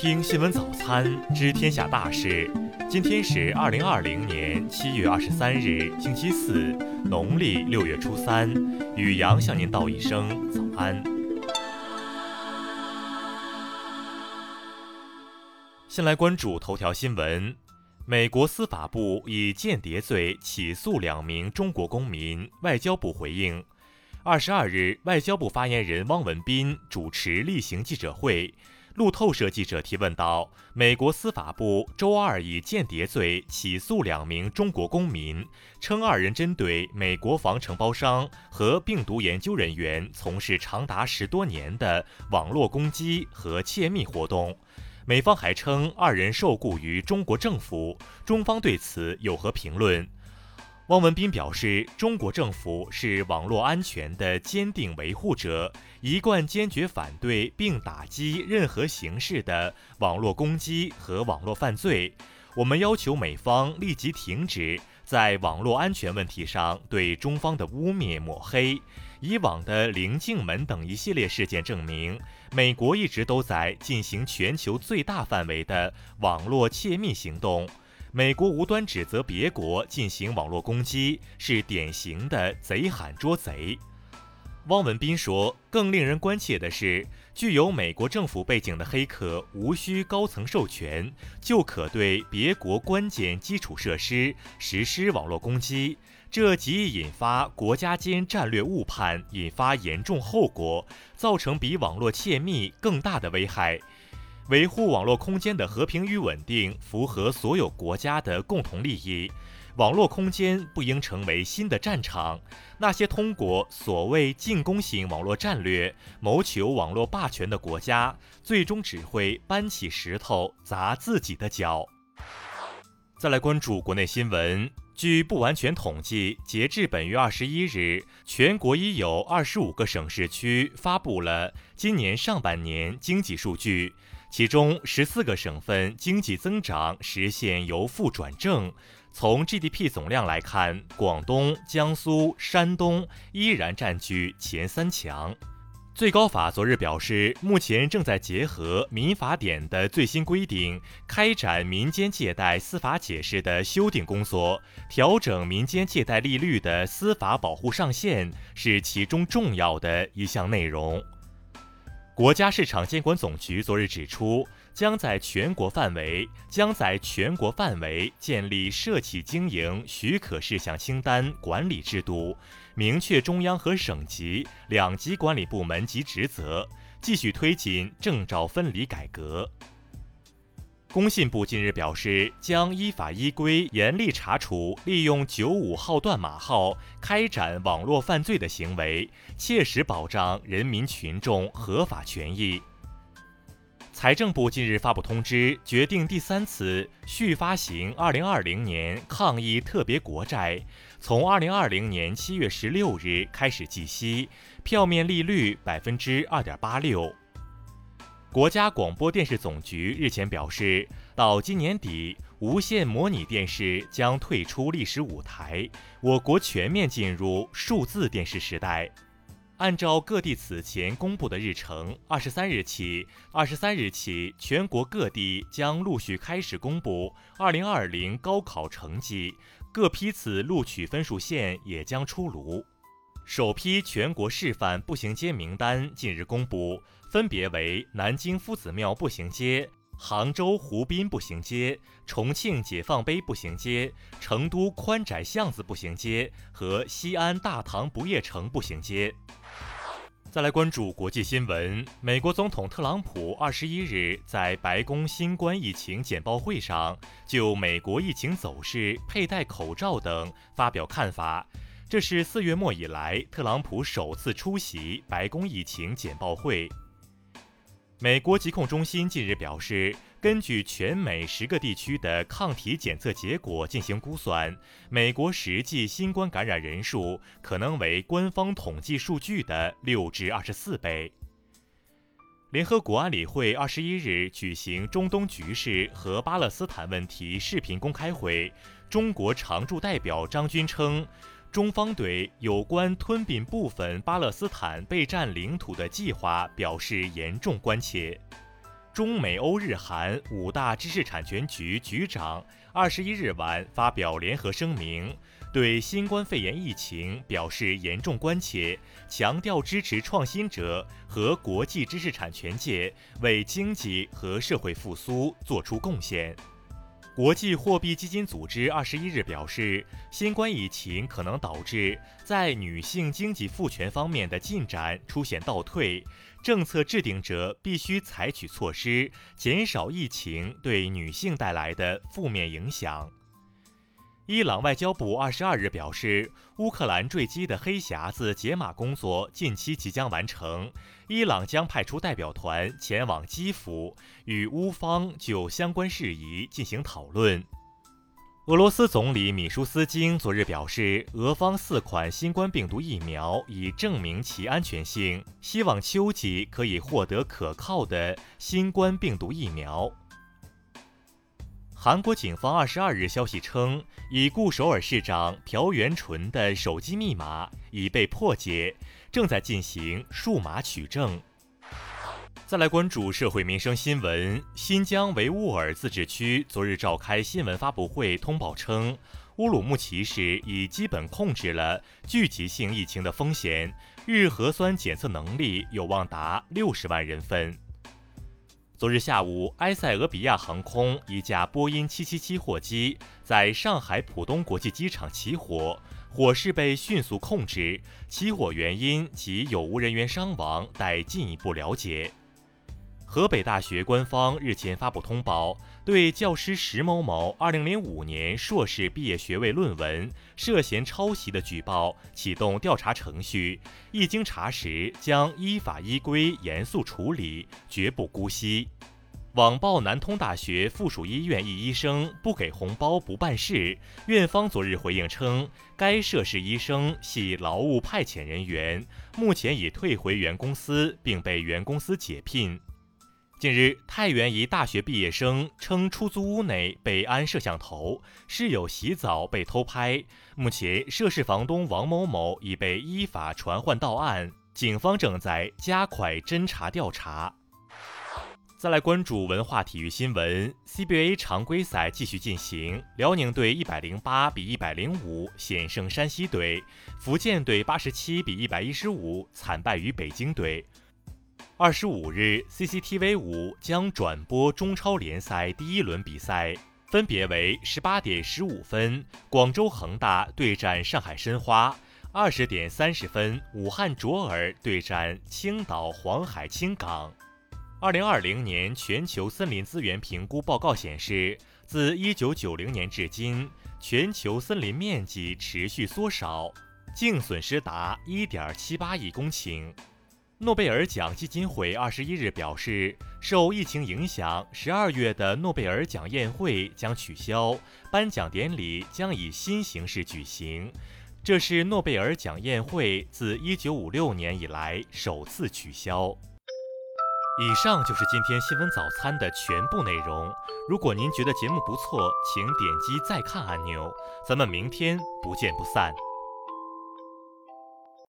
听新闻早餐，知天下大事。今天是二零二零年七月二十三日，星期四，农历六月初三。雨阳向您道一声早安。先来关注头条新闻：美国司法部以间谍罪起诉两名中国公民。外交部回应。二十二日，外交部发言人汪文斌主持例行记者会。路透社记者提问道：“美国司法部周二以间谍罪起诉两名中国公民，称二人针对美国防承包商和病毒研究人员从事长达十多年的网络攻击和窃密活动。美方还称二人受雇于中国政府，中方对此有何评论？”汪文斌表示，中国政府是网络安全的坚定维护者，一贯坚决反对并打击任何形式的网络攻击和网络犯罪。我们要求美方立即停止在网络安全问题上对中方的污蔑抹黑。以往的棱镜门等一系列事件证明，美国一直都在进行全球最大范围的网络窃密行动。美国无端指责别国进行网络攻击，是典型的贼喊捉贼。汪文斌说，更令人关切的是，具有美国政府背景的黑客无需高层授权，就可对别国关键基础设施实施网络攻击，这极易引发国家间战略误判，引发严重后果，造成比网络窃密更大的危害。维护网络空间的和平与稳定，符合所有国家的共同利益。网络空间不应成为新的战场。那些通过所谓进攻性网络战略谋求网络霸权的国家，最终只会搬起石头砸自己的脚。再来关注国内新闻。据不完全统计，截至本月二十一日，全国已有二十五个省市区发布了今年上半年经济数据。其中十四个省份经济增长实现由负转正。从 GDP 总量来看，广东、江苏、山东依然占据前三强。最高法昨日表示，目前正在结合民法典的最新规定，开展民间借贷司法解释的修订工作，调整民间借贷利率的司法保护上限是其中重要的一项内容。国家市场监管总局昨日指出，将在全国范围将在全国范围建立涉企经营许可事项清单管理制度，明确中央和省级两级管理部门及职责，继续推进证照分离改革。工信部近日表示，将依法依规严厉查处利用“九五”号段码号开展网络犯罪的行为，切实保障人民群众合法权益。财政部近日发布通知，决定第三次续发行2020年抗疫特别国债，从2020年7月16日开始计息，票面利率百分之二点八六。国家广播电视总局日前表示，到今年底，无线模拟电视将退出历史舞台，我国全面进入数字电视时代。按照各地此前公布的日程，二十三日起，二十三日起，全国各地将陆续开始公布二零二零高考成绩，各批次录取分数线也将出炉。首批全国示范步行街名单近日公布。分别为南京夫子庙步行街、杭州湖滨步行街、重庆解放碑步行街、成都宽窄巷子步行街和西安大唐不夜城步行街。再来关注国际新闻，美国总统特朗普二十一日在白宫新冠疫情简报会上就美国疫情走势、佩戴口罩等发表看法。这是四月末以来特朗普首次出席白宫疫情简报会。美国疾控中心近日表示，根据全美十个地区的抗体检测结果进行估算，美国实际新冠感染人数可能为官方统计数据的六至二十四倍。联合国安理会二十一日举行中东局势和巴勒斯坦问题视频公开会，中国常驻代表张军称。中方对有关吞并部分巴勒斯坦被占领土的计划表示严重关切。中美欧日韩五大知识产权局局长二十一日晚发表联合声明，对新冠肺炎疫情表示严重关切，强调支持创新者和国际知识产权界为经济和社会复苏作出贡献。国际货币基金组织二十一日表示，新冠疫情可能导致在女性经济赋权方面的进展出现倒退，政策制定者必须采取措施，减少疫情对女性带来的负面影响。伊朗外交部二十二日表示，乌克兰坠机的黑匣子解码工作近期即将完成，伊朗将派出代表团前往基辅，与乌方就相关事宜进行讨论。俄罗斯总理米舒斯京昨日表示，俄方四款新冠病毒疫苗已证明其安全性，希望秋季可以获得可靠的新冠病毒疫苗。韩国警方二十二日消息称，已故首尔市长朴元淳的手机密码已被破解，正在进行数码取证。再来关注社会民生新闻，新疆维吾尔自治区昨日召开新闻发布会，通报称，乌鲁木齐市已基本控制了聚集性疫情的风险，日核酸检测能力有望达六十万人份。昨日下午，埃塞俄比亚航空一架波音777货机在上海浦东国际机场起火，火势被迅速控制，起火原因及有无人员伤亡待进一步了解。河北大学官方日前发布通报，对教师石某某2005年硕士毕业学位论文涉嫌抄袭的举报启动调查程序，一经查实，将依法依规严肃处理，绝不姑息。网曝南通大学附属医院一医生不给红包不办事，院方昨日回应称，该涉事医生系劳务派遣人员，目前已退回原公司，并被原公司解聘。近日，太原一大学毕业生称，出租屋内被安摄像头，室友洗澡被偷拍。目前，涉事房东王某某已被依法传唤到案，警方正在加快侦查调查。再来关注文化体育新闻，CBA 常规赛继续进行，辽宁队一百零八比一百零五险胜山西队，福建队八十七比一百一十五惨败于北京队。二十五日，CCTV 五将转播中超联赛第一轮比赛，分别为十八点十五分广州恒大对战上海申花，二十点三十分武汉卓尔对战青岛黄海青港。二零二零年全球森林资源评估报告显示，自一九九零年至今，全球森林面积持续缩少，净损失达一点七八亿公顷。诺贝尔奖基金会二十一日表示，受疫情影响，十二月的诺贝尔奖宴会将取消，颁奖典礼将以新形式举行。这是诺贝尔奖宴会自一九五六年以来首次取消。以上就是今天新闻早餐的全部内容。如果您觉得节目不错，请点击再看按钮。咱们明天不见不散。